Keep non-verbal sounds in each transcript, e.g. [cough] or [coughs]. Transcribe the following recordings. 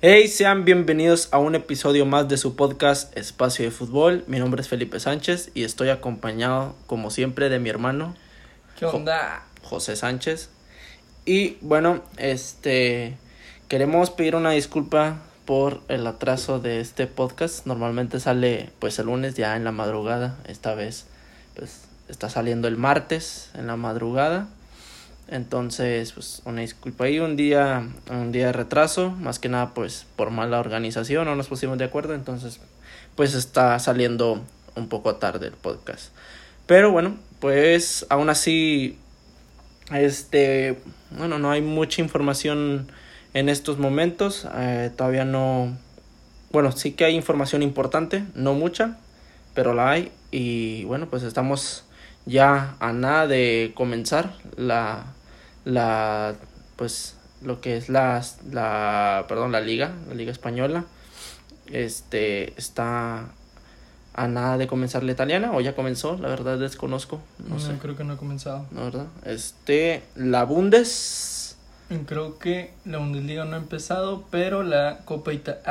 Hey, sean bienvenidos a un episodio más de su podcast Espacio de Fútbol. Mi nombre es Felipe Sánchez y estoy acompañado, como siempre, de mi hermano. ¿Qué onda? José Sánchez. Y bueno, este queremos pedir una disculpa por el atraso de este podcast. Normalmente sale pues el lunes ya en la madrugada. Esta vez pues está saliendo el martes en la madrugada. Entonces, pues una disculpa ahí, un día, un día de retraso, más que nada pues por mala organización, no nos pusimos de acuerdo, entonces pues está saliendo un poco tarde el podcast. Pero bueno, pues aún así, este, bueno, no hay mucha información en estos momentos, eh, todavía no, bueno, sí que hay información importante, no mucha, pero la hay y bueno, pues estamos ya a nada de comenzar la la pues lo que es la, la perdón la liga la liga española este está a nada de comenzar la italiana o ya comenzó la verdad desconozco no, No, sé creo que no ha comenzado. no verdad este la Bundes Creo que la Bundesliga no ha empezado, pero la Copa Ita-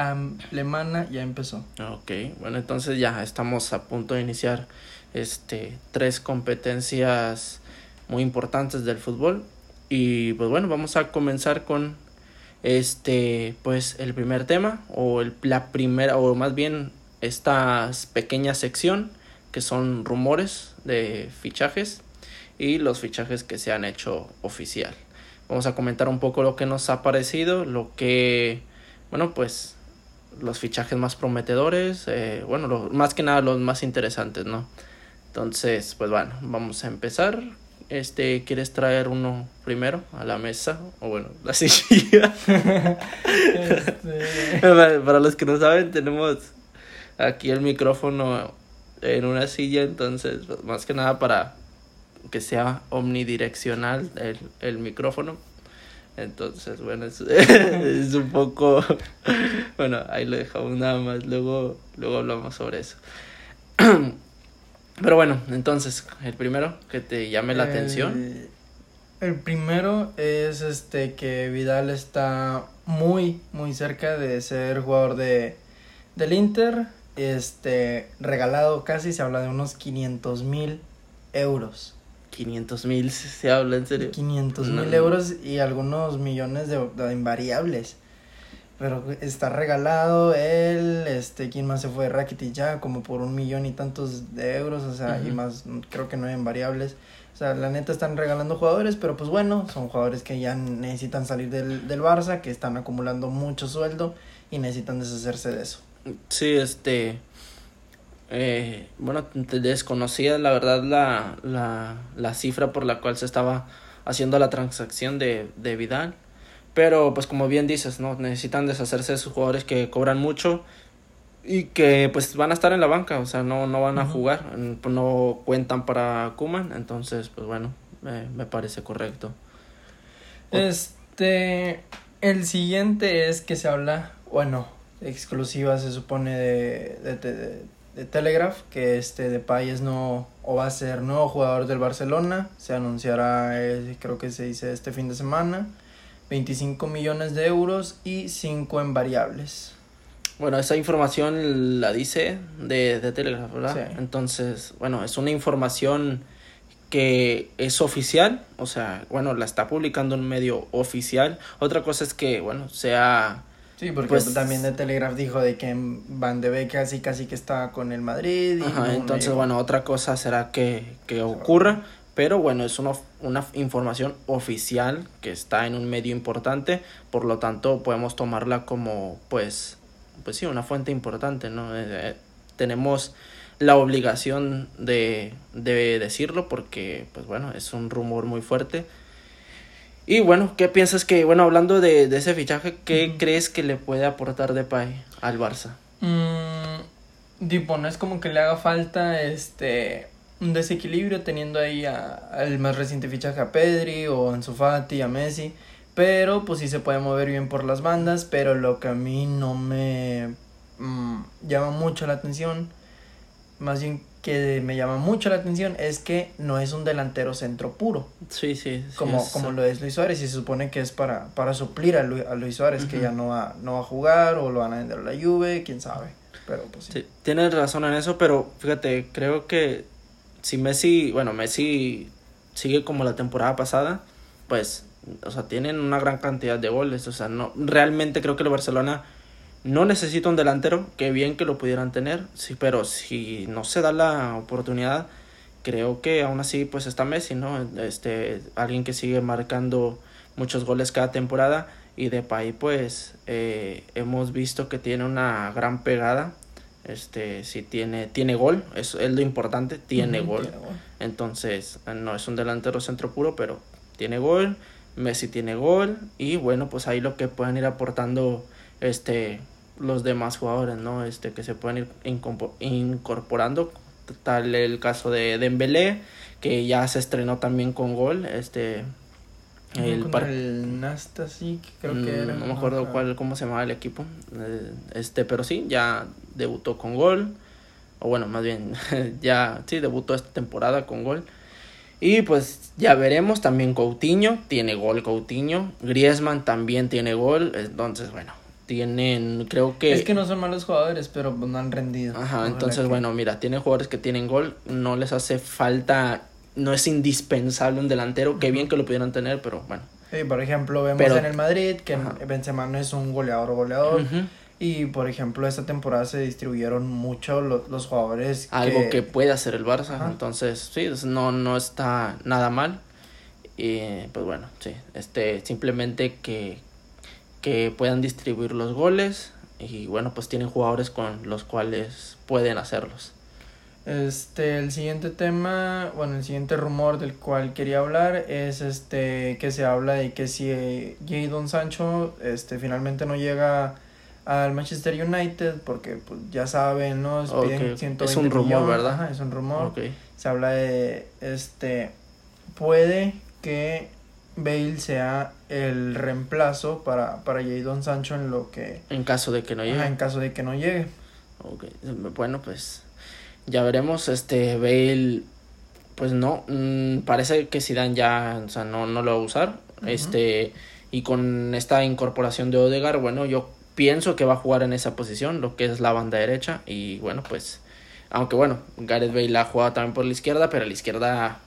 Alemana ya empezó. Ok, bueno, entonces ya estamos a punto de iniciar este tres competencias muy importantes del fútbol y pues bueno, vamos a comenzar con este pues el primer tema o el, la primera o más bien esta pequeña sección que son rumores de fichajes y los fichajes que se han hecho oficial. Vamos a comentar un poco lo que nos ha parecido, lo que bueno, pues los fichajes más prometedores, eh, bueno, más que nada los más interesantes, ¿no? Entonces, pues bueno, vamos a empezar. Este, ¿quieres traer uno primero a la mesa? O bueno, la [laughs] silla. Este, para, para los que no saben, tenemos aquí el micrófono en una silla, entonces, más que nada para que sea omnidireccional el, el micrófono. Entonces, bueno, es, [laughs] es un poco... [laughs] Bueno, ahí lo dejamos nada más, luego, luego hablamos sobre eso. [clears throat] Pero bueno, entonces, el primero que te llame la atención. El primero es este que Vidal está muy, muy cerca de ser jugador de del Inter. Este, regalado casi, se habla de unos 500 mil euros. 500 mil, se habla en serio. 500 No, mil no. euros y algunos millones de, de invariables. Pero está regalado él, este, ¿quién más se fue? Rakitic ya, como por un millón y tantos de euros, o sea, y más, creo que no hay invariables. O sea, la neta están regalando jugadores, pero pues bueno, son jugadores que ya necesitan salir del, del Barça, que están acumulando mucho sueldo y necesitan deshacerse de eso. Sí, este. Eh, bueno, desconocía la verdad la, la, la cifra por la cual se estaba haciendo la transacción de, de Vidal. Pero, pues, como bien dices, ¿no? Necesitan deshacerse de esos jugadores que cobran mucho y que, pues, van a estar en la banca. O sea, no, no van a jugar. mm, No cuentan para Kuman. Entonces, pues, bueno, me, me parece correcto. Este, el siguiente es que se habla, bueno, exclusiva se supone de, de, de, de Telegraph, que este Depay es no, o va a ser nuevo jugador del Barcelona, se anunciará, eh, creo que se dice este fin de semana, 25 millones de euros y 5 en variables. Bueno, esa información la dice de, de Telegraph, ¿verdad? Sí. Entonces, bueno, es una información que es oficial, o sea, bueno, la está publicando un medio oficial. Otra cosa es que, bueno, sea... Sí, porque Pues- también de Telegraph dijo de que Van de Beek casi casi que está con el Madrid. Y Ajá, entonces, llegó. bueno, otra cosa será que, que ocurra, pero bueno, es una, una información oficial que está en un medio importante, por lo tanto podemos tomarla como, pues, pues sí, una fuente importante, ¿no? Eh, eh, tenemos la obligación de, de decirlo porque, pues bueno, es un rumor muy fuerte. Y bueno, ¿qué piensas que, bueno, hablando de, de ese fichaje, qué crees que le puede aportar Depay al Barça? Mm, tipo, no es como que le haga falta este un desequilibrio teniendo ahí a- al más reciente fichaje a Pedri o a Ansu Fati, a Messi, pero pues sí se puede mover bien por las bandas, pero lo que a mí no me mm, llama mucho la atención, más bien que me llama mucho la atención es que no es un delantero centro puro. Sí, sí. como, como lo es Luis Suárez y se supone que es para, para suplir a, Luis Suárez, que ya no va, no va a jugar o lo van a vender a la Juve, quién sabe. Pero pues sí. Tienes razón en eso, pero fíjate, creo que si Messi, bueno, Messi sigue como la temporada pasada, pues, o sea, tienen una gran cantidad de goles, o sea, no, realmente creo que el Barcelona no necesita un delantero, que bien que lo pudieran tener, sí, pero si no se da la oportunidad, creo que aún así pues está Messi, ¿no? Este, alguien que sigue marcando muchos goles cada temporada y de Depay pues eh, hemos visto que tiene una gran pegada este si tiene tiene gol es, es lo importante tiene, gol. entonces no es un delantero centro puro pero tiene gol Messi tiene gol y bueno pues ahí lo que pueden ir aportando este los demás jugadores, ¿no? Este, que se pueden ir incorporando, tal el caso de Dembélé, que ya se estrenó también con gol, este... El, el Nasta, sí, creo que mm, era. No me acuerdo cuál, cómo se llamaba el equipo, eh, este, pero sí, ya debutó con gol, o bueno, más bien, [laughs] ya, sí, debutó esta temporada con gol. Y pues ya veremos, también Coutinho, tiene gol Coutinho, Griezmann también tiene gol, entonces bueno, tienen, creo que... Es que no son malos jugadores, pero no han rendido. Ajá, entonces bueno, mira, tienen jugadores que tienen gol, no les hace falta, no es indispensable un delantero, qué bien que lo pudieran tener, pero bueno. Sí, por ejemplo, vemos en el Madrid que Benzema no es un goleador goleador. Y por ejemplo, esta temporada se distribuyeron mucho los, los jugadores. Algo que... puede hacer el Barça. Entonces, sí, no, no está nada mal. Y pues bueno, sí, este, simplemente que, que puedan distribuir los goles y bueno, pues tienen jugadores con los cuales pueden hacerlos. Este, el siguiente tema, bueno, el siguiente rumor del cual quería hablar es este que se habla de que si Jadon Sancho este finalmente no llega al Manchester United porque pues, ya saben, ¿no? Es, es un rumor, ¿verdad? es un rumor. Se habla de este puede que Bale sea el reemplazo para, para Jadon Sancho en lo que... En caso de que no llegue. en caso de que no llegue. Okay. Bueno, pues ya veremos. Este Bale, pues no, mm, parece que Zidane ya, o sea, no, no lo va a usar. Este, y con esta incorporación de Odegar, bueno, yo pienso que va a jugar en esa posición, lo que es la banda derecha. Y bueno, pues, aunque bueno, Gareth Bale ha jugado también por la izquierda, pero a la izquierda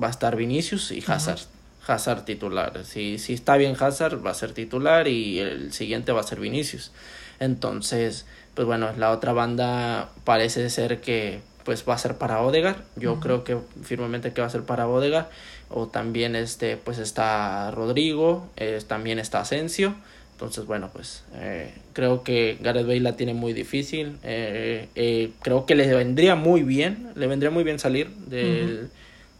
va a estar Vinicius y Hazard. Hazard titular. Si, si está bien Hazard, va a ser titular y el siguiente va a ser Vinicius. Entonces, pues bueno, la otra banda parece ser que pues va a ser para Odegar. Yo creo que firmemente que va a ser para Odegar. O también este, pues está Rodrigo, también está Asensio. Entonces, bueno, pues eh, creo que Gareth Bale la tiene muy difícil. Eh, eh, creo que le vendría muy bien, le vendría muy bien salir del,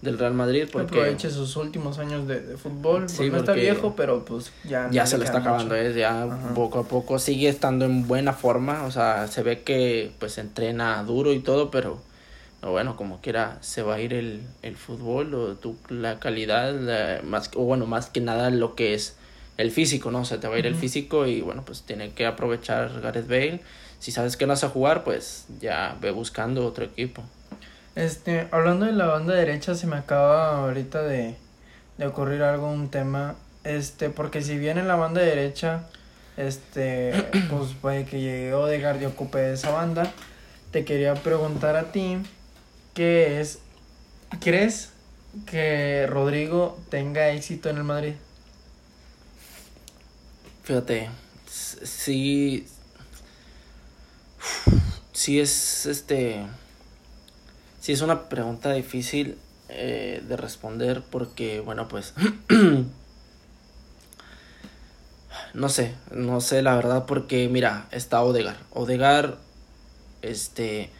del Real Madrid. Porque aproveche sus últimos años de, de fútbol. Sí, no está viejo, pero pues ya. Ya se le está acabando, es ya poco a poco sigue estando en buena forma. O sea, se ve que pues entrena duro y todo, pero bueno, como quiera, se va a ir el, el fútbol o tu, la calidad, más, o bueno, más que nada lo que es el físico, ¿no? O sea, te va a ir el físico y bueno, pues tiene que aprovechar Gareth Bale. Si sabes que no vas a jugar, pues ya ve buscando otro equipo. Este, hablando de la banda derecha, se me acaba ahorita de, de ocurrir algo, un tema, este, porque si bien en la banda derecha, este, [coughs] pues puede que llegue Odegaard y ocupe esa banda, te quería preguntar a ti, ¿qué es, crees que Rodrigo tenga éxito en el Madrid? Fíjate, sí, sí es, este sí es una pregunta difícil eh, de responder porque, bueno, pues... [clears throat] no sé, no sé la verdad porque, mira, está Odegar. Odegar, este...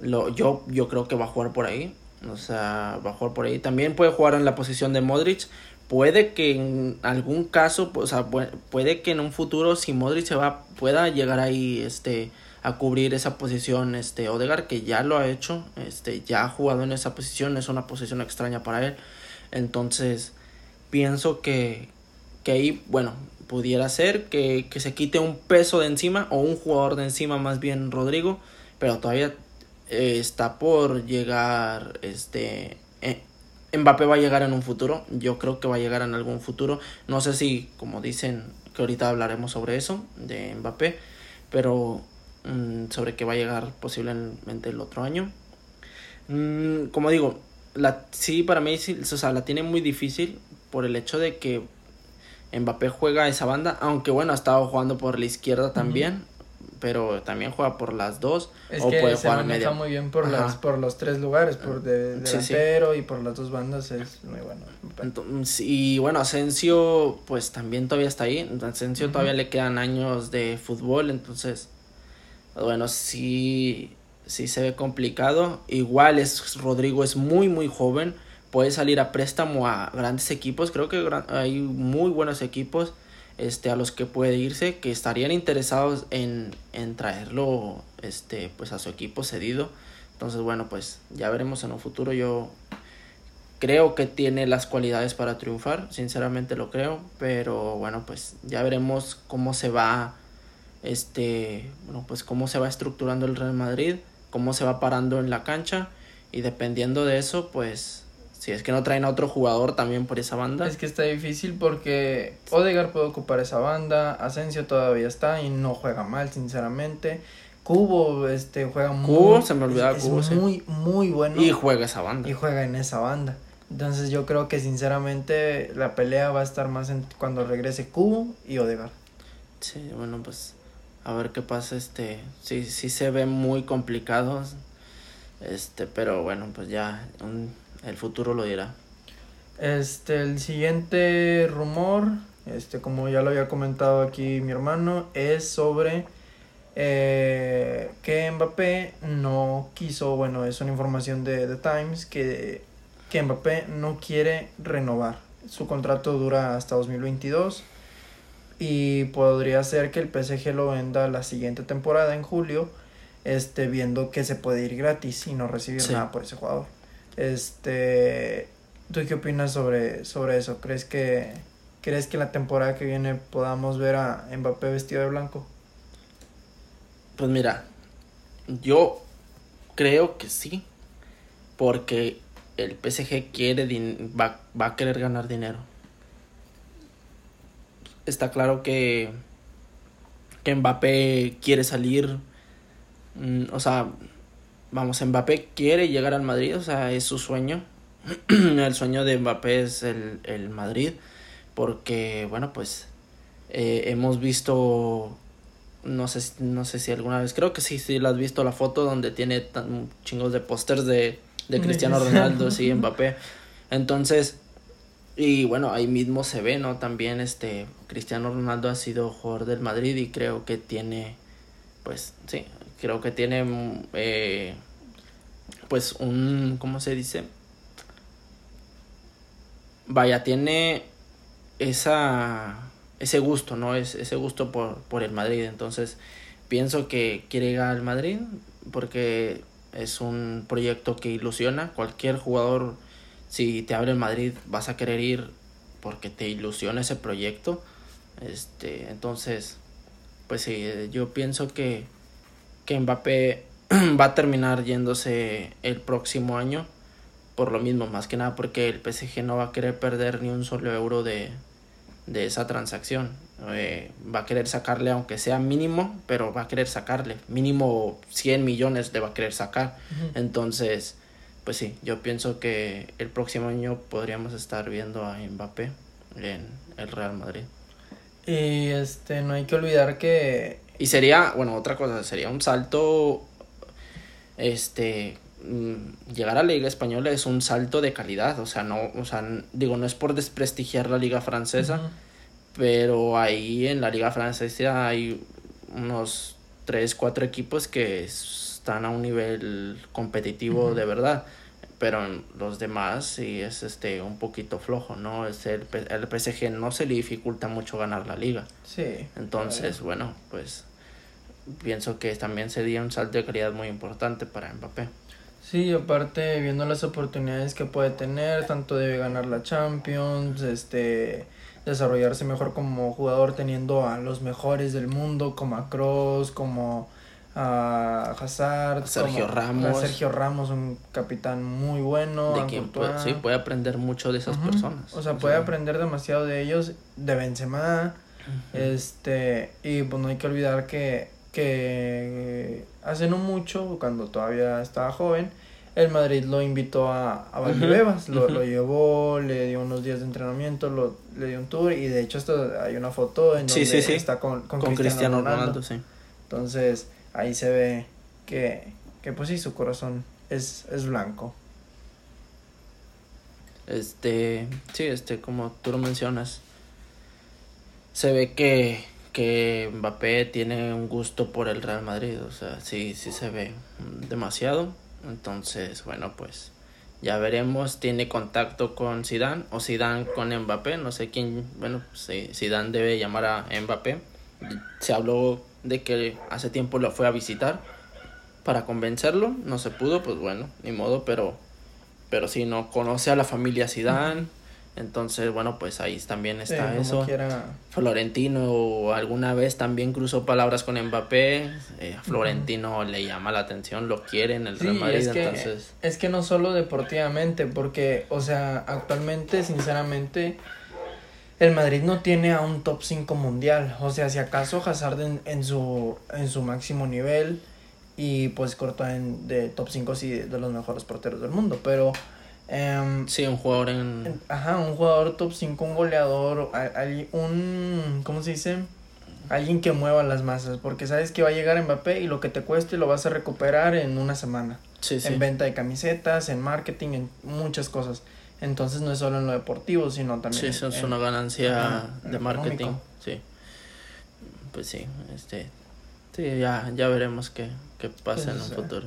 Lo, yo, yo creo que va a jugar por ahí. O sea, va a jugar por ahí. También puede jugar en la posición de Modric. Puede que en algún caso, o sea, puede que en un futuro, si Modric se va, pueda llegar ahí, este a cubrir esa posición este Odegar que ya lo ha hecho este ya ha jugado en esa posición es una posición extraña para él entonces pienso que que ahí bueno pudiera ser que, que se quite un peso de encima o un jugador de encima más bien Rodrigo pero todavía eh, está por llegar, este, eh, Mbappé va a llegar en un futuro, yo creo que va a llegar en algún futuro, no sé si, como dicen, que ahorita hablaremos sobre eso, de Mbappé, pero mm, sobre que va a llegar posiblemente el otro año. Mm, como digo, la, sí, para mí, sí, o sea, la tiene muy difícil por el hecho de que Mbappé juega esa banda, aunque bueno, ha estado jugando por la izquierda también, pero también juega por las dos. Es o que puede se jugar maneja muy bien por, las, por los tres lugares, por de, delantero y por las dos bandas, es muy bueno. y bueno, Asensio, pues también todavía está ahí. Asensio todavía le quedan años de fútbol, entonces, bueno, sí, sí se ve complicado. Igual es Rodrigo es muy, muy joven. Puede salir a préstamo a grandes equipos. Creo que hay muy buenos equipos este, a los que puede irse, que estarían interesados en, en traerlo este, pues a su equipo cedido. Entonces, bueno, pues ya veremos en un futuro. Yo creo que tiene las cualidades para triunfar, sinceramente lo creo, pero bueno, pues ya veremos cómo se va este, bueno, pues cómo se va estructurando el Real Madrid, cómo se va parando en la cancha y dependiendo de eso, pues si es que no traen a otro jugador también por esa banda. Es que está difícil porque Odegar puede ocupar esa banda, Asensio todavía está y no juega mal, sinceramente. Cubo este juega muy se me olvidaba Cubo, muy muy bueno y juega esa banda. Y juega en esa banda. Entonces yo creo que sinceramente la pelea va a estar más en cuando regrese Cubo y Odegar. Sí, bueno, pues a ver qué pasa este sí sí se ve muy complicado. Este, pero bueno, pues ya un el futuro lo dirá. Este, el siguiente rumor, este, como ya lo había comentado aquí mi hermano, es sobre eh, que Mbappé no quiso, bueno, es una información de The Times, que, que Mbappé no quiere renovar. Su contrato dura hasta 2022 y podría ser que el PSG lo venda la siguiente temporada en julio, este, viendo que se puede ir gratis y no recibir nada por ese jugador. Este, ¿tú qué opinas sobre, sobre eso? ¿Crees que, ¿Crees que la temporada que viene podamos ver a Mbappé vestido de blanco? Pues mira, yo creo que sí, porque el PSG quiere va, va a querer ganar dinero. Está claro que, que Mbappé quiere salir, mm, o sea, vamos, Mbappé quiere llegar al Madrid, o sea, es su sueño. [clears throat] el sueño de Mbappé es el, el Madrid, porque, bueno, pues eh, hemos visto, no sé, no sé si alguna vez, creo que sí, sí, la has visto la foto donde tiene tan, chingos de pósters de, de Cristiano Ronaldo, sí, [laughs] Mbappé. Entonces, y bueno, ahí mismo se ve, ¿no? También este Cristiano Ronaldo ha sido jugador del Madrid y creo que tiene, pues sí, creo que tiene eh, pues un cómo se dice vaya tiene esa ese gusto no es ese gusto por, por el Madrid. Entonces pienso que quiere llegar al Madrid porque es un proyecto que ilusiona. Cualquier jugador si te abre el Madrid vas a querer ir porque te ilusiona ese proyecto. Este entonces pues sí yo pienso que que Mbappé [clears throat] va a terminar yéndose el próximo año por lo mismo, más que nada porque el PSG no va a querer perder ni un solo euro de, de esa transacción. Eh, va a querer sacarle, aunque sea mínimo, pero va a querer sacarle. Mínimo 100 millones le va a querer sacar. Entonces, pues sí, yo pienso que el próximo año podríamos estar viendo a Mbappé en el Real Madrid. Y este, no hay que olvidar que y sería, bueno, otra cosa, sería un salto, este, mm, llegar a la liga española es un salto de calidad, o sea, no, o sea, digo, no es por desprestigiar la liga francesa, pero ahí en la liga francesa hay unos tres, cuatro equipos que están a un nivel competitivo de verdad pero los demás sí es este un poquito flojo, ¿no? Es el, el PSG no se le dificulta mucho ganar la liga. Sí. Entonces, bueno, pues pienso que también sería un salto de calidad muy importante para Mbappé. Sí, aparte viendo las oportunidades que puede tener, tanto debe ganar la Champions, este desarrollarse mejor como jugador teniendo a los mejores del mundo como a Kroos, como a Hazard, Sergio como- Ramos. a Sergio Ramos, un capitán muy bueno. de a quien puede, sí, puede aprender mucho de esas personas. O sea, puede aprender demasiado de ellos, de Benzema, Ujú. este, y pues no hay que olvidar que, que hace no mucho, cuando todavía estaba joven, el Madrid lo invitó a, a Valdebebas, lo, lo llevó, le dio unos días de entrenamiento, lo, le dio un tour, y de hecho hasta hay una foto en donde sí, sí. está con, con, con Cristiano Ronaldo, Ronaldo. sí. Entonces, ahí se ve que, que pues sí, su corazón es, es blanco. Este, sí, este, como tú lo mencionas, se ve que, que Mbappé tiene un gusto por el Real Madrid, o sea, sí, sí se ve demasiado. Entonces, bueno, pues ya veremos, tiene contacto con Zidane o Zidane con Mbappé, no sé quién, bueno, sí, Zidane debe llamar a Mbappé. Se habló de que hace tiempo lo fue a visitar para convencerlo, no se pudo, pues bueno, ni modo, pero pero si no conoce a la familia Zidane, entonces bueno, pues ahí también está eso. quiera. Florentino alguna vez también cruzó palabras con Mbappé, eh, a Florentino le llama la atención, lo quiere en el Real Madrid, es que, entonces es que no solo deportivamente, porque, o sea, actualmente, sinceramente, el Madrid no tiene a un top 5 mundial. O sea, si acaso Hazard en, en su, en su máximo nivel y pues corta en de top 5 sí de los mejores porteros del mundo, pero... em, sí, un jugador en Ajá, un jugador top 5, un goleador, un... ¿Cómo se dice? Alguien que mueva las masas, porque sabes que va a llegar Mbappé y lo que te cueste lo vas a recuperar en una semana sí, sí. en venta de camisetas, en marketing, en muchas cosas. Entonces no es solo en lo deportivo, sino también Sí, eso es en- una ganancia de marketing, sí. Pues sí, este sí, ya ya veremos qué qué pasa en un futuro.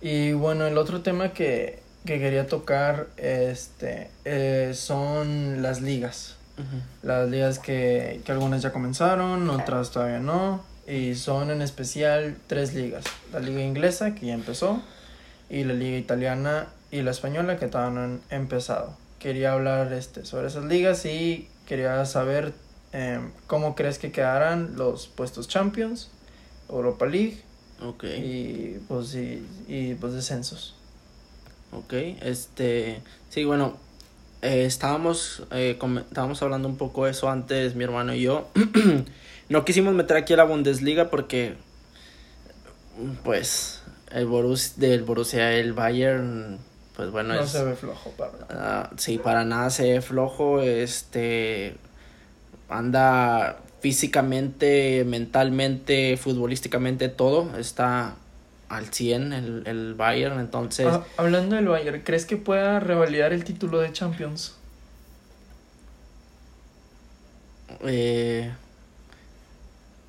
Y bueno, el otro tema que, que quería tocar este eh, son las ligas. Las ligas que, que algunas ya comenzaron, otras todavía no. Y son en especial tres ligas. La liga inglesa, que ya empezó, y la liga italiana y la española, que todavía no han empezado. Quería hablar este, sobre esas ligas y quería saber em, cómo crees que quedarán los puestos Champions, Europa League y pues, y, y, pues descensos. Ok, este, sí, bueno, eh, estábamos, eh, estábamos hablando un poco de eso antes, mi hermano y yo. [clears throat] no quisimos meter aquí a la Bundesliga porque, pues, el Borus, del Borussia, el Bayern, pues bueno, No es, se ve flojo, Pablo. ah, sí, para nada se ve flojo, este, anda físicamente, mentalmente, futbolísticamente, todo, está al 100 el, el Bayern, entonces... Ah, hablando del Bayern, ¿crees que pueda revalidar el título de Champions? eh,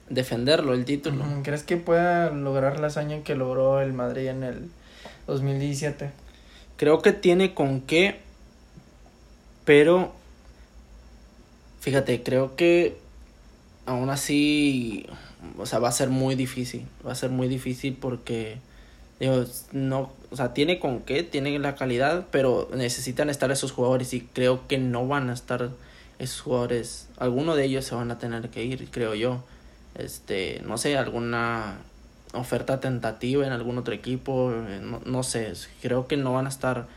defenderlo el título. Ujú, ¿Crees que pueda lograr la hazaña que logró el Madrid en el 2017? Creo que tiene con qué, pero fíjate, creo que aún así, o sea, va a ser muy difícil, va a ser muy difícil porque digo, no, o sea, tiene con qué, tiene la calidad, pero necesitan estar esos jugadores y creo que no van a estar esos jugadores, alguno de ellos se van a tener que ir, creo yo. Este, no sé, alguna oferta tentativa en algún otro equipo, no, no sé, creo que no van a estar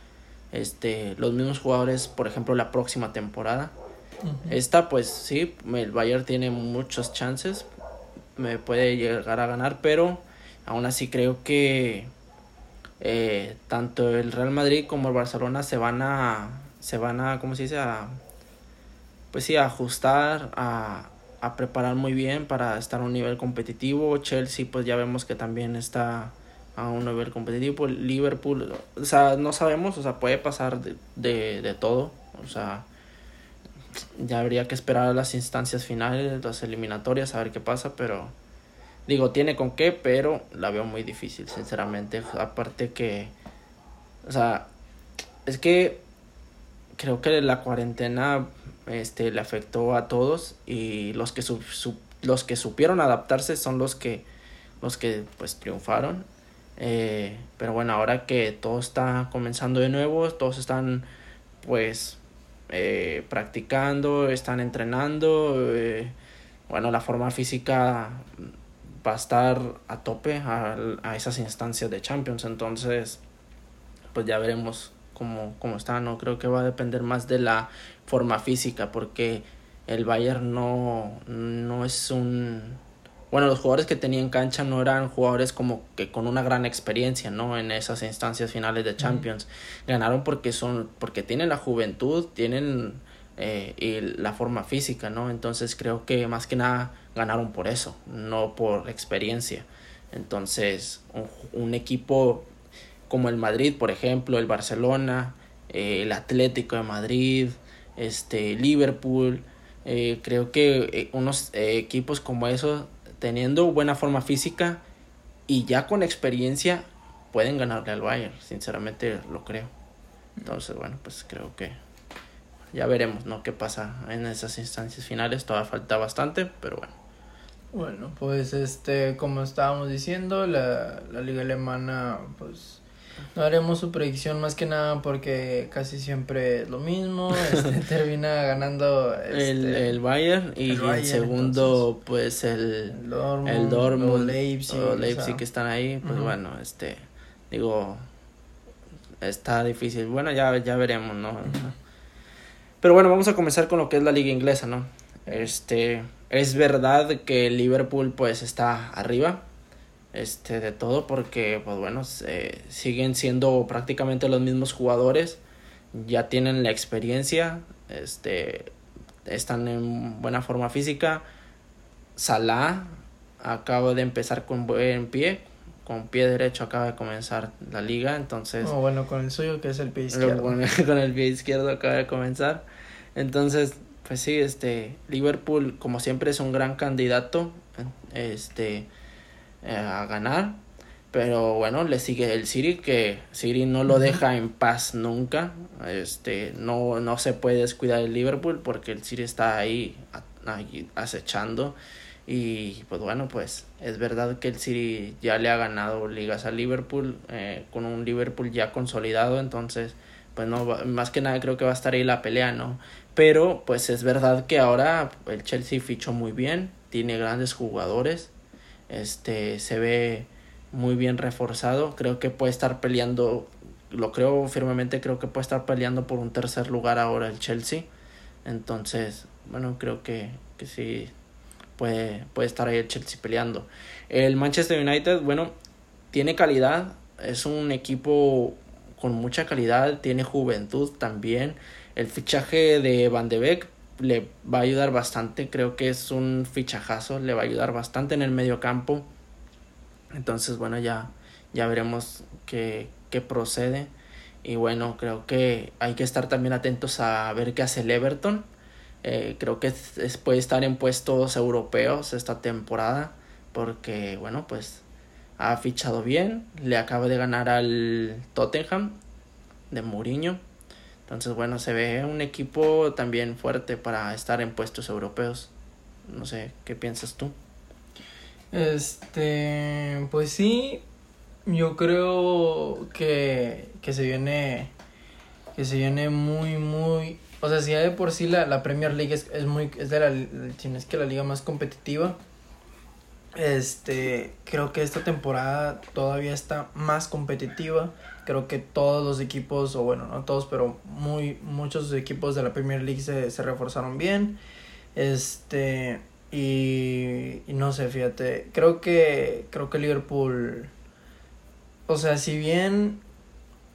este los mismos jugadores, por ejemplo, la próxima temporada. Esta pues sí, el Bayern tiene muchos chances, me puede llegar a ganar, pero aún así creo que eh, tanto el Real Madrid como el Barcelona se van a se van a cómo se dice pues sí ajustar a, a preparar muy bien para estar a un nivel competitivo. Chelsea pues ya vemos que también está a un nivel competitivo. Liverpool o sea no sabemos o sea puede pasar de, de, de todo o sea ya habría que esperar a las instancias finales las eliminatorias a ver qué pasa pero Digo, tiene con qué, pero la veo muy difícil, sinceramente. Aparte que, o sea, es que creo que la cuarentena este, le afectó a todos y los que, su, los que supieron adaptarse son los que, los que pues triunfaron. Eh, pero bueno, ahora que todo está comenzando de nuevo, todos están pues eh, practicando, están entrenando. eh, bueno, la forma física va a estar a tope a, a esas instancias de Champions. Entonces, pues ya veremos cómo, cómo está, ¿no? Creo que va a depender más de la forma física, porque el Bayern no, no es un... Bueno, los jugadores que tenía en cancha no eran jugadores como que con una gran experiencia, ¿no? En esas instancias finales de Champions. Ganaron porque son, porque tienen la juventud, tienen eh, y la forma física, ¿no? Entonces creo que más que nada ganaron por eso, no por experiencia. Entonces, un, un equipo como el Madrid, por ejemplo, el Barcelona, eh, el Atlético de Madrid, este Liverpool, eh, creo que eh, unos eh, equipos como esos, teniendo buena forma física y ya con experiencia, pueden ganarle al Bayern, sinceramente lo creo. Entonces, bueno, pues creo que ya veremos, ¿no? ¿Qué pasa en esas instancias finales? Todavía falta bastante, pero bueno. Bueno, pues este, como estábamos diciendo, la, la liga alemana, pues no haremos su predicción más que nada porque casi siempre es lo mismo. Este, [laughs] termina ganando este, el, el Bayern y el el, segundo pues el, el Dortmund, el Dortmund o Leipzig, o o Leipzig sea. que están ahí, pues bueno, este digo está difícil. Bueno, ya ya veremos, ¿no? Pero bueno, vamos a comenzar con lo que es la liga inglesa, ¿no? Este es verdad que el Liverpool pues está arriba este de todo porque pues bueno, se- siguen siendo prácticamente los mismos jugadores, ya tienen la experiencia, este están en buena forma física. Salah acaba de empezar con buen pie, con pie derecho acaba de comenzar la liga, entonces No, bueno, con el suyo que es el pie izquierdo. pone [laughs] con el pie izquierdo acaba de comenzar. Entonces, pues sí, este Liverpool como siempre es un gran candidato este eh, a ganar, pero bueno, le sigue el City que City no lo deja en paz nunca. Este, no no se puede descuidar el Liverpool porque el City está ahí, a- ahí acechando. Y pues bueno, pues es verdad que el City ya le ha ganado ligas al Liverpool, eh, con un Liverpool ya consolidado, entonces pues no, más que nada creo que va a estar ahí la pelea, ¿no? Pero pues es verdad que ahora el Chelsea fichó muy bien, tiene grandes jugadores, este se ve muy bien reforzado, creo que puede estar peleando, lo creo firmemente, creo que puede estar peleando por un tercer lugar ahora el Chelsea, entonces bueno, creo que, que sí puede, puede estar ahí el Chelsea peleando. El Manchester United, bueno, tiene calidad, es un equipo con mucha calidad, tiene juventud también. El fichaje de Van de Beek le va a ayudar bastante, creo que es un fichajazo, le va a ayudar bastante en el medio campo. Entonces, bueno, ya, ya veremos qué, qué procede. Y bueno, creo que hay que estar también atentos a ver qué hace el Everton. Eh, creo que puede estar en puestos europeos esta temporada porque, bueno, pues ha fichado bien, le acaba de ganar al Tottenham de Mourinho. Entonces, bueno, se ve un equipo también fuerte para estar en puestos europeos. No sé, ¿qué piensas tú? Este, pues sí, yo creo que, que se viene, que se viene muy, muy, o sea, si ya de por sí la, la Premier League es, es muy, es de la, es que la liga más competitiva, este, creo que esta temporada todavía está más competitiva, creo que todos los equipos, o bueno, no todos, pero muy, muchos equipos de la Premier League se, se reforzaron bien, este, y, no sé, fíjate, creo que creo que Liverpool o sea, si bien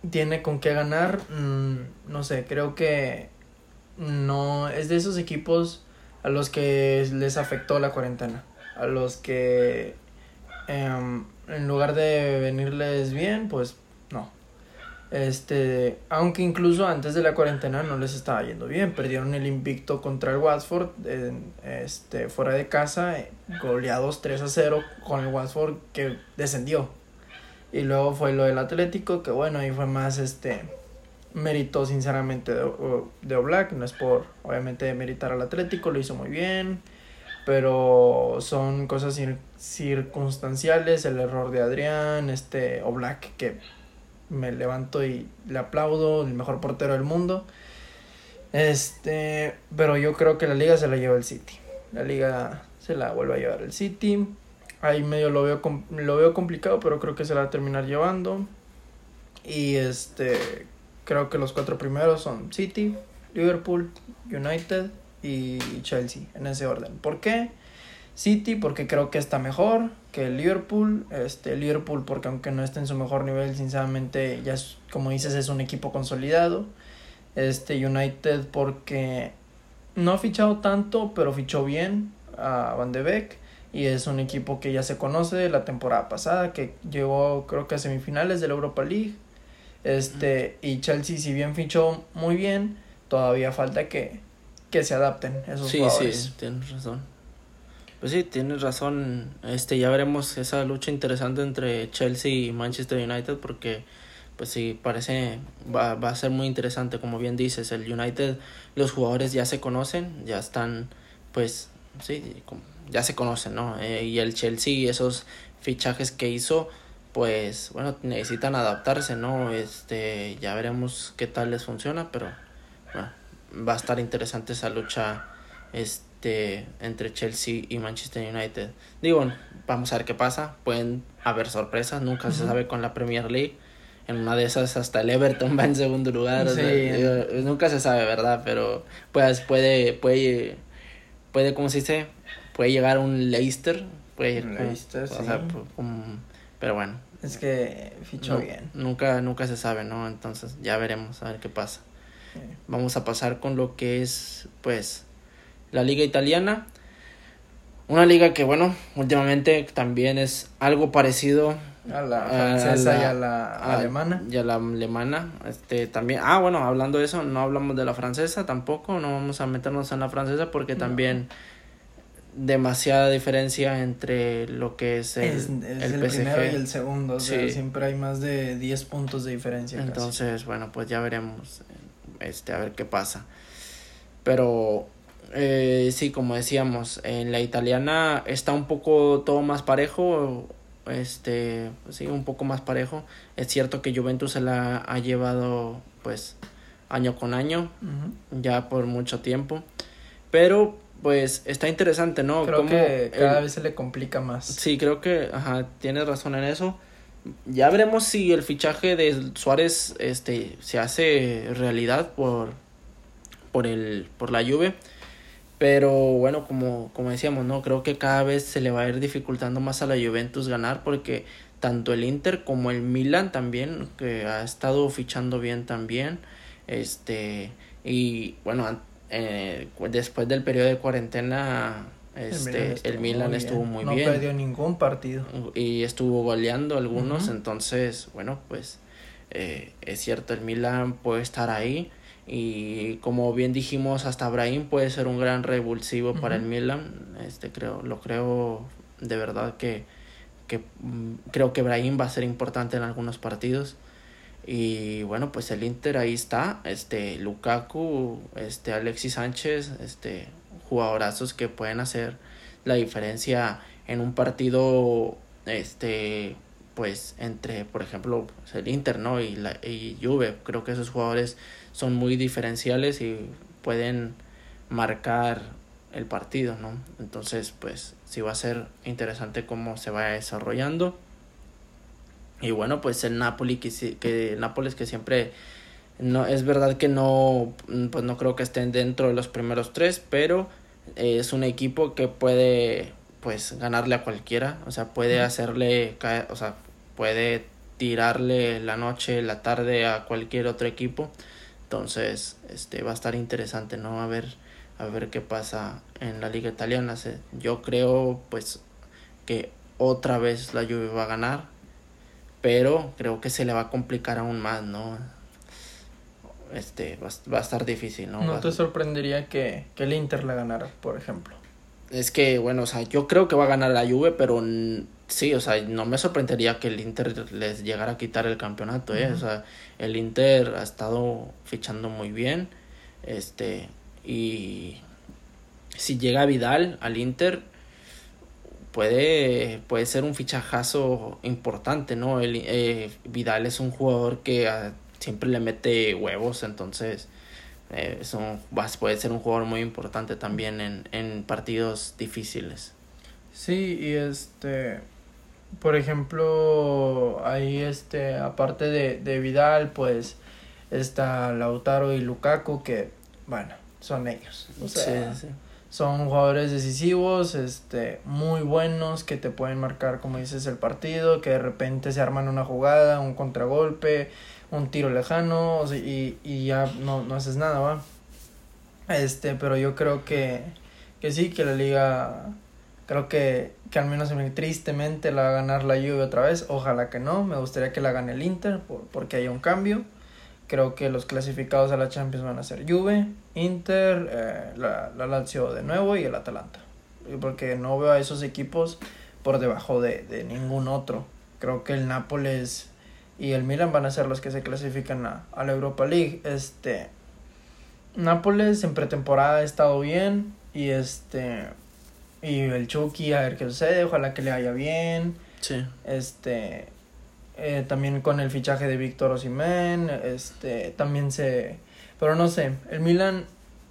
tiene con qué ganar, mm, no sé, creo que no es de esos equipos a los que les afectó la cuarentena, a los que em, en lugar de venirles bien, pues. Este, aunque incluso antes de la cuarentena no les estaba yendo bien, perdieron el invicto contra el Watford este, fuera de casa, eh, goleados 3 a 0 con el Watford que descendió. Y luego fue lo del Atlético, que bueno, ahí fue más este mérito sinceramente de, de Oblak, no es por obviamente meritar al Atlético, lo hizo muy bien, pero son cosas cir- circunstanciales, el error de Adrián, este Oblak que me levanto y le aplaudo, el mejor portero del mundo. Este, pero yo creo que la liga se la lleva el City. La liga se la vuelve a llevar el City. ahí medio lo veo, lo veo complicado, pero creo que se la va a terminar llevando. Y este, creo que los cuatro primeros son City, Liverpool, United y Chelsea, en ese orden. ¿Por qué? City porque creo que está mejor que Liverpool, este Liverpool porque aunque no esté en su mejor nivel, sinceramente ya es, como dices es un equipo consolidado. Este United porque no ha fichado tanto, pero fichó bien a Van de Beek y es un equipo que ya se conoce la temporada pasada que llegó creo que a semifinales de la Europa League. Este y Chelsea si bien fichó muy bien, todavía falta que que se adapten esos sí, jugadores. Sí, tienes razón. Pues sí, tienes razón. Este, ya veremos esa lucha interesante entre Chelsea y Manchester United porque pues sí, parece va, va a ser muy interesante, como bien dices, el United los jugadores ya se conocen, ya están pues sí, ya se conocen, ¿no? Eh, y el Chelsea esos fichajes que hizo pues bueno, necesitan adaptarse, ¿no? Este, ya veremos qué tal les funciona, pero bueno, va a estar interesante esa lucha este este, entre Chelsea y Manchester United. Digo, vamos a ver qué pasa. Pueden haber sorpresas, nunca se sabe con la Premier League. En una de esas hasta el Everton [laughs] va en segundo lugar. nunca se sabe, ¿verdad? Pero pues puede, puede, puede, ¿cómo se dice? Puede llegar un Leicester. Puede Leicester, sí. pero bueno. Es que fichó bien. Nunca, nunca se sabe, ¿no? Entonces ya veremos a ver qué pasa. Vamos a pasar con lo que es, pues, la liga italiana. Una liga que, bueno, últimamente también es algo parecido a la francesa y a la alemana. Y a la alemana. Este, también, ah, bueno, hablando de eso, no hablamos de la francesa tampoco, no vamos a meternos en la francesa porque también demasiada diferencia entre lo que es el, es, el, primero y el segundo, siempre hay más de 10 puntos de diferencia. Entonces, bueno, pues ya veremos, este, a ver qué pasa. Pero eh, sí, como decíamos, en la italiana está un poco todo más parejo, este, sí, un poco más parejo. Es cierto que Juventus se la ha llevado, pues, año con año, ya por mucho tiempo, pero, pues, está interesante, ¿no? Creo que cada vez se le complica más. Sí, creo que, ajá, tienes razón en eso. Ya veremos si el fichaje de Suárez, este, se hace realidad por, por el, por la Juve pero bueno, como, como decíamos, ¿no? Creo que cada vez se le va a ir dificultando más a la Juventus ganar porque tanto el Inter como el Milan también, que ha estado fichando bien también. Este, y bueno, eh, después del periodo de cuarentena, este, el Milan estuvo, muy, bien. No perdió ningún partido. Y estuvo goleando algunos, entonces, bueno, pues eh, es cierto, el Milan puede estar ahí y como bien dijimos hasta Brahim puede ser un gran revulsivo para el Milan. Este creo lo creo de verdad que que mm, creo que Brahim va a ser importante en algunos partidos. Y bueno pues el Inter ahí está. Este Lukaku este Alexis Sánchez este jugadorazos que pueden hacer la diferencia en un partido este pues entre por ejemplo el Inter no y la y Juve creo que esos jugadores son muy diferenciales y pueden marcar el partido, ¿no? Entonces, pues sí va a ser interesante cómo se vaya desarrollando. Y bueno, pues el Napoli que que Nápoles que siempre no es verdad que no pues no creo que estén dentro de los primeros tres, pero es un equipo que puede pues ganarle a cualquiera, o sea, puede hacerle o sea, puede tirarle la noche, la tarde a cualquier otro equipo. Entonces, este va a estar interesante, ¿no? A ver, a ver qué pasa en la liga italiana. Yo creo, pues, que otra vez la Juve va a ganar, pero creo que se le va a complicar aún más, ¿no? Este, va, a estar difícil, ¿no? ¿No te sorprendería que, que el Inter la ganara, por ejemplo? Es que, bueno, o sea, yo creo que va a ganar la Juve, pero sí, o sea, no me sorprendería que el Inter les llegara a quitar el campeonato, ¿eh? O sea, el Inter ha estado fichando muy bien, este, y si llega Vidal al Inter, puede, puede ser un fichajazo importante, ¿no? El, eh, Vidal es un jugador que siempre le mete huevos, entonces eh, puede ser un jugador muy importante también en, en partidos difíciles. Sí, y este, por ejemplo, ahí este, aparte de, de Vidal, pues está Lautaro y Lukaku, que, bueno, son ellos. O sea, sí, sí. son jugadores decisivos, este, muy buenos, que te pueden marcar, como dices, el partido, que de repente se arman una jugada, un contragolpe, un tiro lejano, y ya no, no haces nada, ¿va? Este, pero yo creo que, que sí, que la liga, creo que, que al menos tristemente la va a ganar la Juve otra vez, ojalá que no, me gustaría que la gane el Inter, por, porque haya un cambio. Creo que los clasificados a la Champions van a ser Juve, Inter, eh, la, la Lazio de nuevo y el Atalanta. Porque no veo a esos equipos por debajo de, de ningún otro. Creo que el Nápoles y el Milan van a ser los que se clasifican a, a la Europa League. Este Nápoles en pretemporada ha estado bien y este y el Chucky a ver qué sucede, ojalá que le vaya bien. Sí. Este eh, también con el fichaje de Víctor Osimhen, este también se pero no sé, el Milan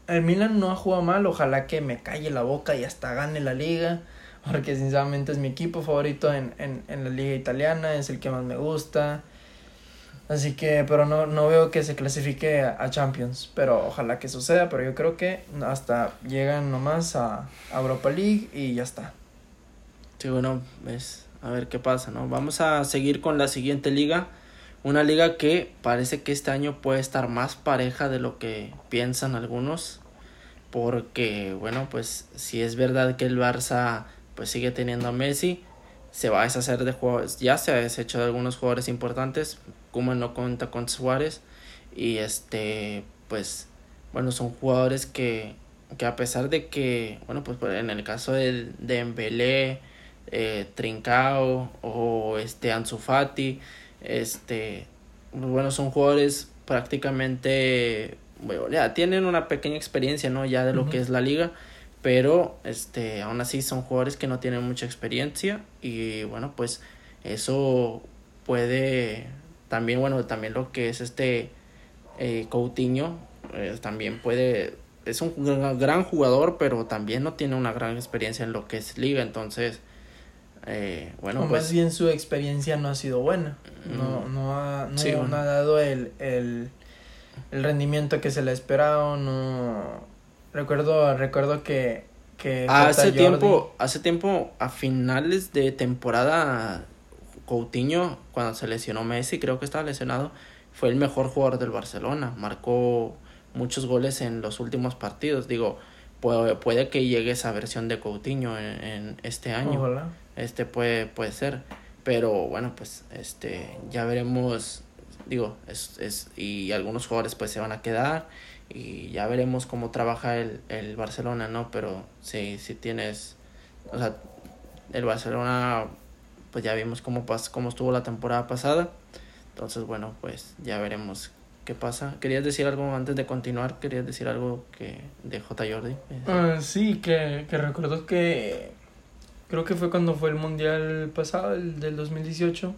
el Milan no ha jugado mal, ojalá que me calle la boca y hasta gane la liga, porque sinceramente es mi equipo favorito en, en, en la liga italiana, es el que más me gusta. Así que, pero no, no veo que se clasifique a, Champions, pero ojalá que suceda, pero yo creo que hasta llegan nomás a, a Europa League y ya está. Sí, bueno, pues a ver qué pasa, ¿no? Vamos a seguir con la siguiente liga. Una liga que parece que este año puede estar más pareja de lo que piensan algunos. Porque, bueno, pues si es verdad que el Barça pues sigue teniendo a Messi, se va a deshacer de jugadores, ya se ha deshecho de algunos jugadores importantes, como no cuenta con Suárez. Y este pues bueno son jugadores que, que a pesar de que bueno pues en el caso de Dembélé eh, Trincao o este Ansu Fati este bueno son jugadores prácticamente bueno, ya tienen una pequeña experiencia no ya de lo que es la liga. Pero este aún así son jugadores que no tienen mucha experiencia. Y bueno pues eso puede también bueno también lo que es este eh, Coutinho eh, también puede es un gran, jugador pero también no tiene una gran experiencia en lo que es liga entonces eh, bueno o pues más bien su experiencia no ha sido buena. No, Mm. no, ha, no, Sí, no bueno. ha dado el, el, el rendimiento que se le esperaba. No recuerdo, recuerdo que, que hace J. Jordi- tiempo hace tiempo a finales de temporada Coutinho cuando se lesionó Messi creo que estaba lesionado fue el mejor jugador del Barcelona. Marcó muchos goles en los últimos partidos. Digo puede, puede que llegue esa versión de Coutinho en, en este año. Ojalá. este puede puede ser. Pero bueno pues este ya veremos. Digo es, es y algunos jugadores pues se van a quedar y ya veremos cómo trabaja el, el Barcelona no pero sí sí tienes o sea el Barcelona pues ya vimos cómo pas cómo estuvo la temporada pasada entonces bueno pues ya veremos qué pasa querías decir algo antes de continuar querías decir algo que de J Jordi Ah, sí, que, que recuerdo que creo que fue cuando fue el mundial pasado, el del 2018.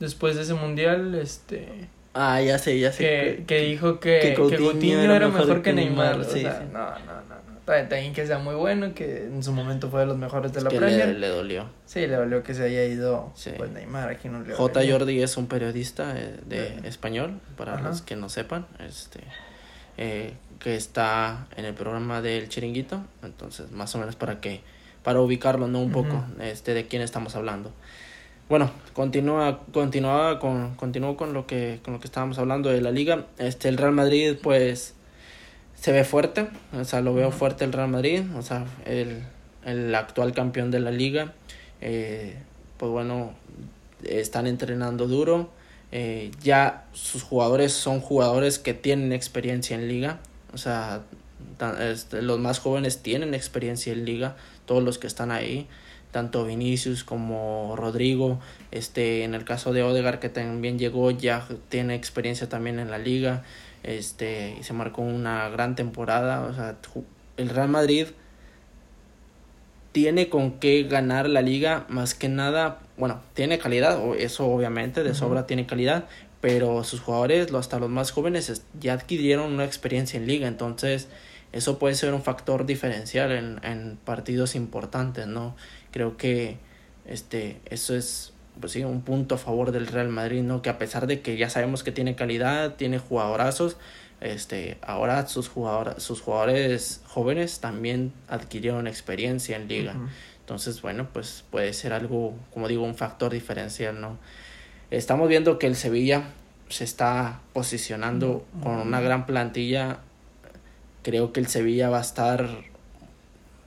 Después de ese mundial, este ah ya sé ya sé que, que dijo que, que que Coutinho Coutinho, era era, mejor mejor que Neymar. Neymar, o sí, sea, sí. no, no, no. También, que sea muy bueno, que en su momento fue de los mejores de la que Premier. le, le dolió Sí, le valió que se haya ido Sí. pues Neymar, aquí no le J. Jordi es un periodista eh, de español, para Ajá. los que no sepan, este eh, que está en el programa del Chiringuito, entonces más o menos para que para ubicarlo no un poco Ujú. este de quién estamos hablando. Bueno, continúa continúa con continúo con lo que con lo que estábamos hablando de la liga. Este el Real Madrid pues se ve fuerte, o sea, lo veo fuerte el Real Madrid, o sea, el, el actual campeón de la liga, eh, pues bueno, están entrenando duro, eh, ya sus jugadores son jugadores que tienen experiencia en liga, o sea, tan- este, los más jóvenes tienen experiencia en liga, todos los que están ahí, tanto Vinicius como Rodrigo, este, en el caso de Odegar que también llegó, ya tiene experiencia también en la liga, este, y se marcó una gran temporada, o sea, el Real Madrid tiene con qué ganar la liga, más que nada, bueno, tiene calidad, o eso obviamente, de sobra tiene calidad, pero sus jugadores, hasta los más jóvenes, es- ya adquirieron una experiencia en liga, entonces eso puede ser un factor diferencial en, en partidos importantes, ¿no? Creo que este eso es pues sí, un punto a favor del Real Madrid, ¿no? Que a pesar de que ya sabemos que tiene calidad, tiene jugadorazos, este, ahora sus jugadores, sus jugadores jóvenes también adquirieron experiencia en liga. Entonces, bueno, pues puede ser algo, como digo, un factor diferencial, ¿no? Estamos viendo que el Sevilla se está posicionando con una gran plantilla. Creo que el Sevilla va a estar,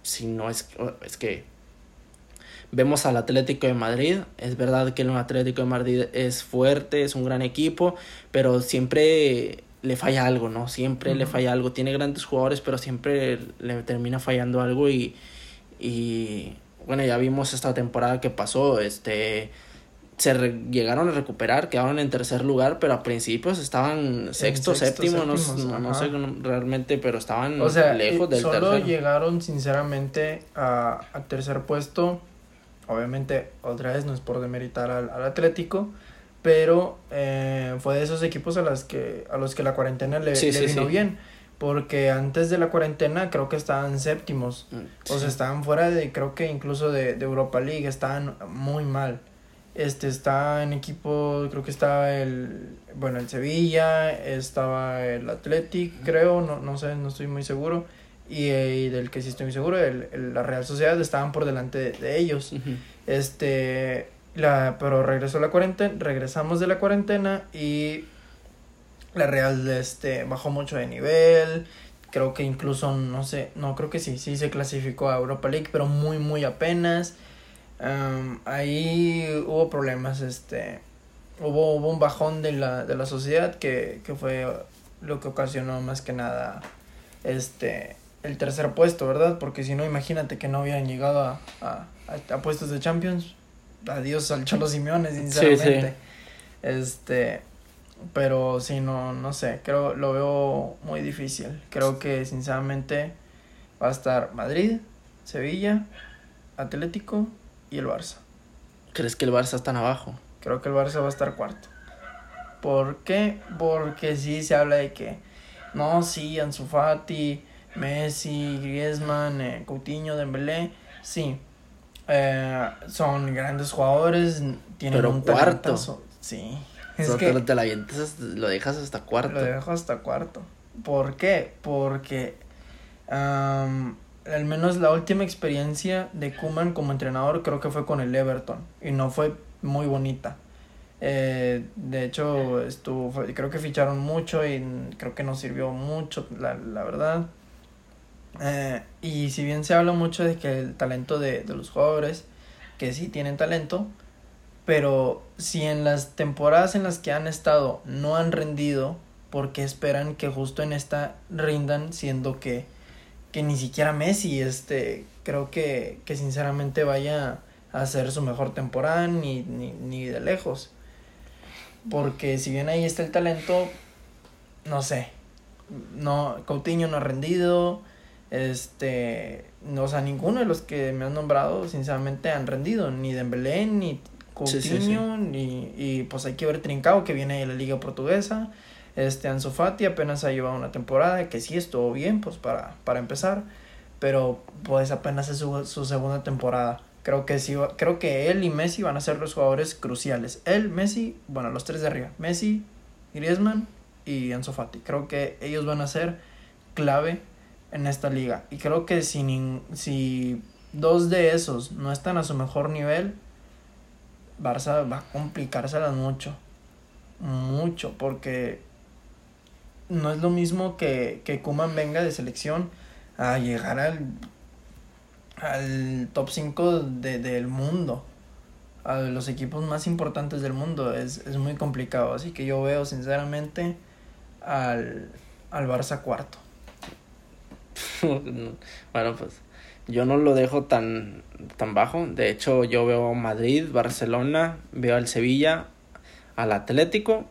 si no es, es que Vemos al Atlético de Madrid. Es verdad que el Atlético de Madrid es fuerte, es un gran equipo, pero siempre le falla algo, ¿no? Siempre le falla algo. Tiene grandes jugadores, pero siempre le termina fallando algo y, y bueno, ya vimos esta temporada que pasó, este se llegaron a recuperar, quedaron en tercer lugar, pero a principios estaban sexto, séptimo, no, no, sé realmente, pero estaban lejos del solo llegaron sinceramente a, a tercer puesto Obviamente, otra vez no es por demeritar al, al Atlético, pero eh, fue de esos equipos a, las que, a los que la cuarentena le, vino bien. Porque antes de la cuarentena creo que estaban séptimos. Mm, o sea, estaban fuera de, creo que incluso de, de Europa League, estaban muy mal. Este está en equipo, creo que estaba el, bueno, el Sevilla, estaba el Athletic, creo, no, no sé, no estoy muy seguro y, del que sí estoy muy seguro, el, la Real Sociedad estaban por delante de, ellos. Este, la, pero regresó la cuarentena, regresamos de la cuarentena y la Real este, bajó mucho de nivel. Creo que incluso, no sé, no creo que sí, sí se clasificó a Europa League, pero muy, muy apenas. ahí hubo problemas, este, hubo, hubo un bajón de la, de la sociedad que, que fue lo que ocasionó más que nada este el tercer puesto, ¿verdad? Porque si no, imagínate que no hubieran llegado a, a, a, puestos de Champions. Adiós al Cholo Simeone, sinceramente. Este, pero sí, no, no sé, creo, lo veo muy difícil. Creo que sinceramente va a estar Madrid, Sevilla, Atlético y el Barça. ¿Crees que el Barça está tan abajo? Creo que el Barça va a estar cuarto. ¿Por qué? Porque sí se habla de que, no, sí, Ansu Fati, Messi, Griezmann, eh, Coutinho, Dembélé, sí. Eh, son grandes jugadores, tienen Pero un cuarto. Sí. Es que te la lo dejas hasta cuarto. Lo dejo hasta cuarto. ¿Por qué? Porque al menos la última experiencia de Kuman como entrenador creo que fue con el Everton y no fue muy bonita. Eh, de hecho, estuvo, creo que ficharon mucho y creo que no sirvió mucho, la, la verdad. Eh, y si bien se habla mucho de que el talento de, de los jugadores, que sí tienen talento, pero si en las temporadas en las que han estado no han rendido, porque esperan que justo en esta rindan, siendo que, que ni siquiera Messi, este, creo que, que sinceramente vaya a hacer su mejor temporada, ni, ni, ni de lejos. Porque si bien ahí está el talento, no sé, no, Coutinho no ha rendido, este, o sea, ninguno de los que me han nombrado, sinceramente, han rendido, ni Dembélé, ni Coutinho, ni, y pues hay que ver Trincao, que viene de la liga portuguesa, este, Ansu Fati apenas ha llevado una temporada, que sí estuvo bien, pues para, para empezar, pero pues apenas es su, su segunda temporada. Creo que sí, creo que él y Messi van a ser los jugadores cruciales. Él, Messi, bueno, los tres de arriba. Messi, Griezmann y Ansu Fati. Creo que ellos van a ser clave en esta liga. Y creo que si, si dos de esos no están a su mejor nivel, Barça va a complicárselas mucho. Mucho, porque no es lo mismo que, que Kuman venga de selección a llegar al, al top 5 de, del mundo. A los equipos más importantes del mundo. Es, es muy complicado. Así que yo veo sinceramente al, al Barça cuarto. [laughs] bueno, pues yo no lo dejo tan, tan bajo. De hecho, yo veo Madrid, Barcelona, veo al Sevilla, al Atlético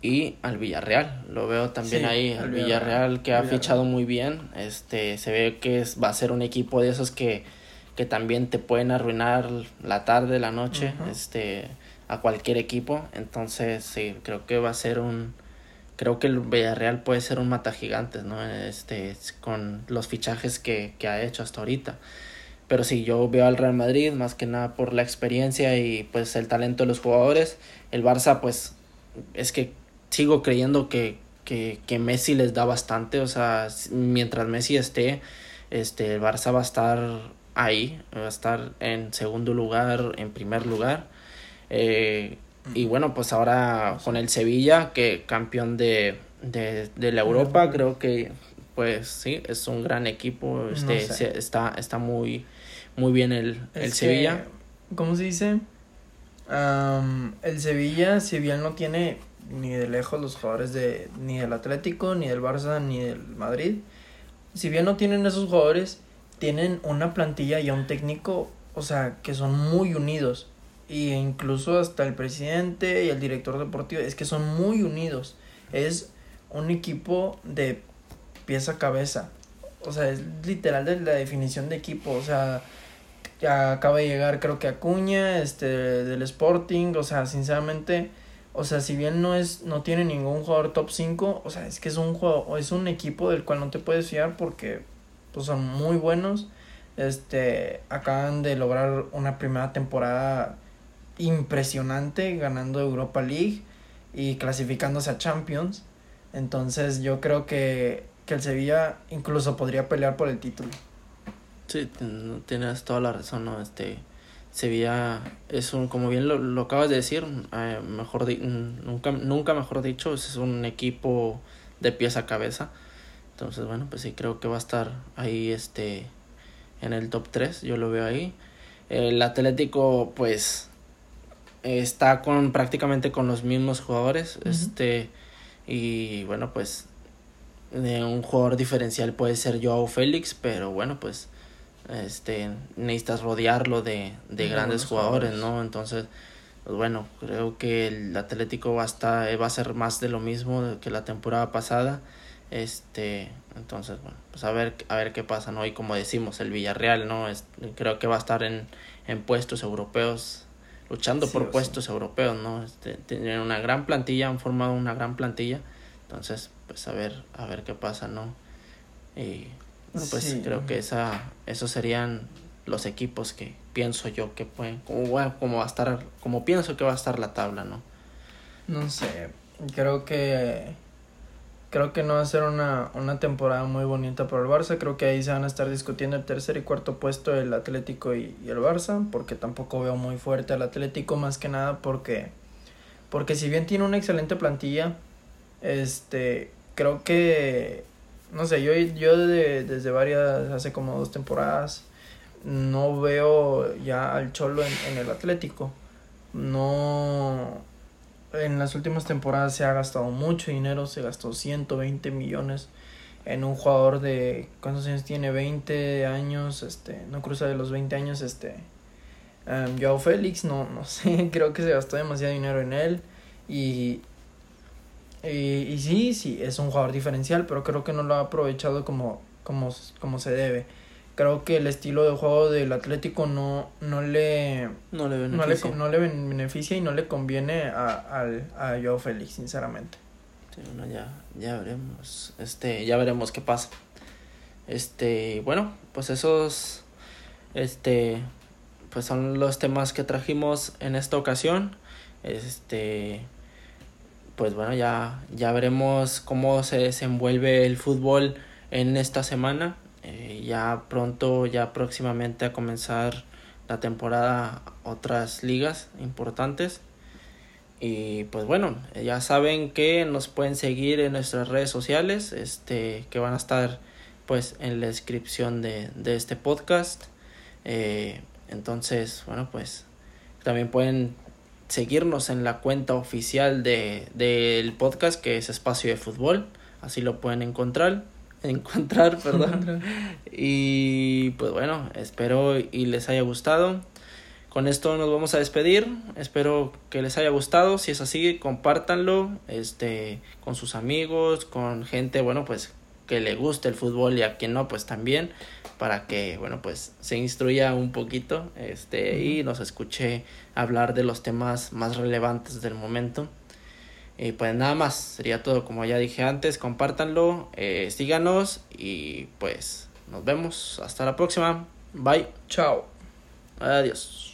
y al Villarreal. Lo veo también ahí, al Villarreal, que ha fichado muy bien. Este, se ve que es, va a ser un equipo de esos que, que también te pueden arruinar la tarde, la noche, este, a cualquier equipo. Entonces, sí, creo que va a ser un, creo que el Villarreal puede ser un mata gigantes, ¿no? Este, con los fichajes que, que ha hecho hasta ahorita. pero sí, yo veo al Real Madrid más que nada por la experiencia y pues el talento de los jugadores. El Barça pues es que sigo creyendo que, que, que Messi les da bastante, o sea, mientras Messi esté, este, el Barça va a estar ahí, va a estar en segundo lugar, en primer lugar. Eh, y bueno, pues ahora con el Sevilla, que campeón de, de, de la Europa, creo que pues sí, es un gran equipo, este, está, está muy, muy bien el, el Sevilla. ¿Cómo se dice? el Sevilla, si bien no tiene ni de lejos los jugadores de ni del Atlético, ni del Barça, ni del Madrid, si bien no tienen esos jugadores, tienen una plantilla y un técnico, o sea, que son muy unidos. Y incluso hasta el presidente y el director deportivo, es que son muy unidos. Es un equipo de pieza a cabeza. O sea, es literal de la definición de equipo. O sea, acaba de llegar creo que Acuña, este, del Sporting. O sea, sinceramente, o sea, si bien no es, no tiene ningún jugador top 5, o sea, es que es un juego, es un equipo del cual no te puedes fiar porque pues son muy buenos. Este, acaban de lograr una primera temporada impresionante ganando Europa League y clasificándose a Champions. Entonces yo creo que, que el Sevilla incluso podría pelear por el título. Sí, tienes toda la razón, ¿no? Este, Sevilla es un, como bien lo, lo acabas de decir, eh, mejor nunca, nunca mejor dicho, es un equipo de pies a cabeza. Entonces, bueno, pues sí creo que va a estar ahí este en el top 3, yo lo veo ahí. El Atlético pues está con prácticamente con los mismos jugadores, este y bueno, pues de un jugador diferencial puede ser Joao Félix, pero bueno, pues este necesitas rodearlo de, de grandes jugadores, ¿no? Entonces, pues bueno, creo que el Atlético va a estar, va a ser más de lo mismo que la temporada pasada este, entonces, bueno, pues a ver, a ver qué pasa, ¿no? Y como decimos, el Villarreal, ¿no? Es, creo que va a estar en, en puestos europeos, luchando por puestos europeos, ¿no? Este, tienen una gran plantilla, han formado una gran plantilla. Entonces, pues a ver, a ver qué pasa, ¿no? Y bueno, pues creo que esa, esos serían los equipos que pienso yo que pueden, como, bueno, como va a estar, como pienso que va a estar la tabla, ¿no? No sé, creo que Creo que no va a ser una, una temporada muy bonita para el Barça. Creo que ahí se van a estar discutiendo el tercer y cuarto puesto el Atlético y, el Barça. Porque tampoco veo muy fuerte al Atlético más que nada porque, porque si bien tiene una excelente plantilla, este, creo que, no sé, yo, yo desde varias, hace como dos temporadas, no veo ya al Cholo en, en el Atlético. No, en las últimas temporadas se ha gastado mucho dinero, se gastó 120 millones en un jugador de ¿cuántos años tiene? 20 años, este, no cruza de los 20 años, este um, Joao Félix, no no [laughs] sé, creo que se gastó demasiado dinero en él y y, y sí, sí, es un jugador diferencial, pero creo que no lo ha aprovechado como como como se debe creo que el estilo de juego del Atlético no, no le no le beneficia, no le, beneficia y no le conviene a, a, Joao Félix, sinceramente. ya, ya veremos, este, ya veremos qué pasa. Este, bueno, pues esos, este, pues son los temas que trajimos en esta ocasión. Este, pues bueno, ya, ya veremos cómo se desenvuelve el fútbol en esta semana. Eh, ya pronto, ya próximamente a comenzar la temporada otras ligas importantes. Y pues bueno, ya saben que nos pueden seguir en nuestras redes sociales, este, que van a estar pues en la descripción de, de este podcast. Eh, entonces, bueno, pues también pueden seguirnos en la cuenta oficial de, del podcast que es Espacio de Fútbol. Así lo pueden encontrar [laughs] encontrar, perdón. y pues bueno, espero y les haya gustado. Con esto nos vamos a despedir. Espero que les haya gustado. Si es así, compártanlo este con sus amigos, con gente, bueno, pues que le guste el fútbol y a quien no, pues también para que, bueno, pues se instruya un poquito este y nos escuche hablar de los temas más relevantes del momento. Y pues nada más, sería todo como ya dije antes, compártanlo, eh, síganos y pues nos vemos, hasta la próxima. Bye. Chao. Adiós.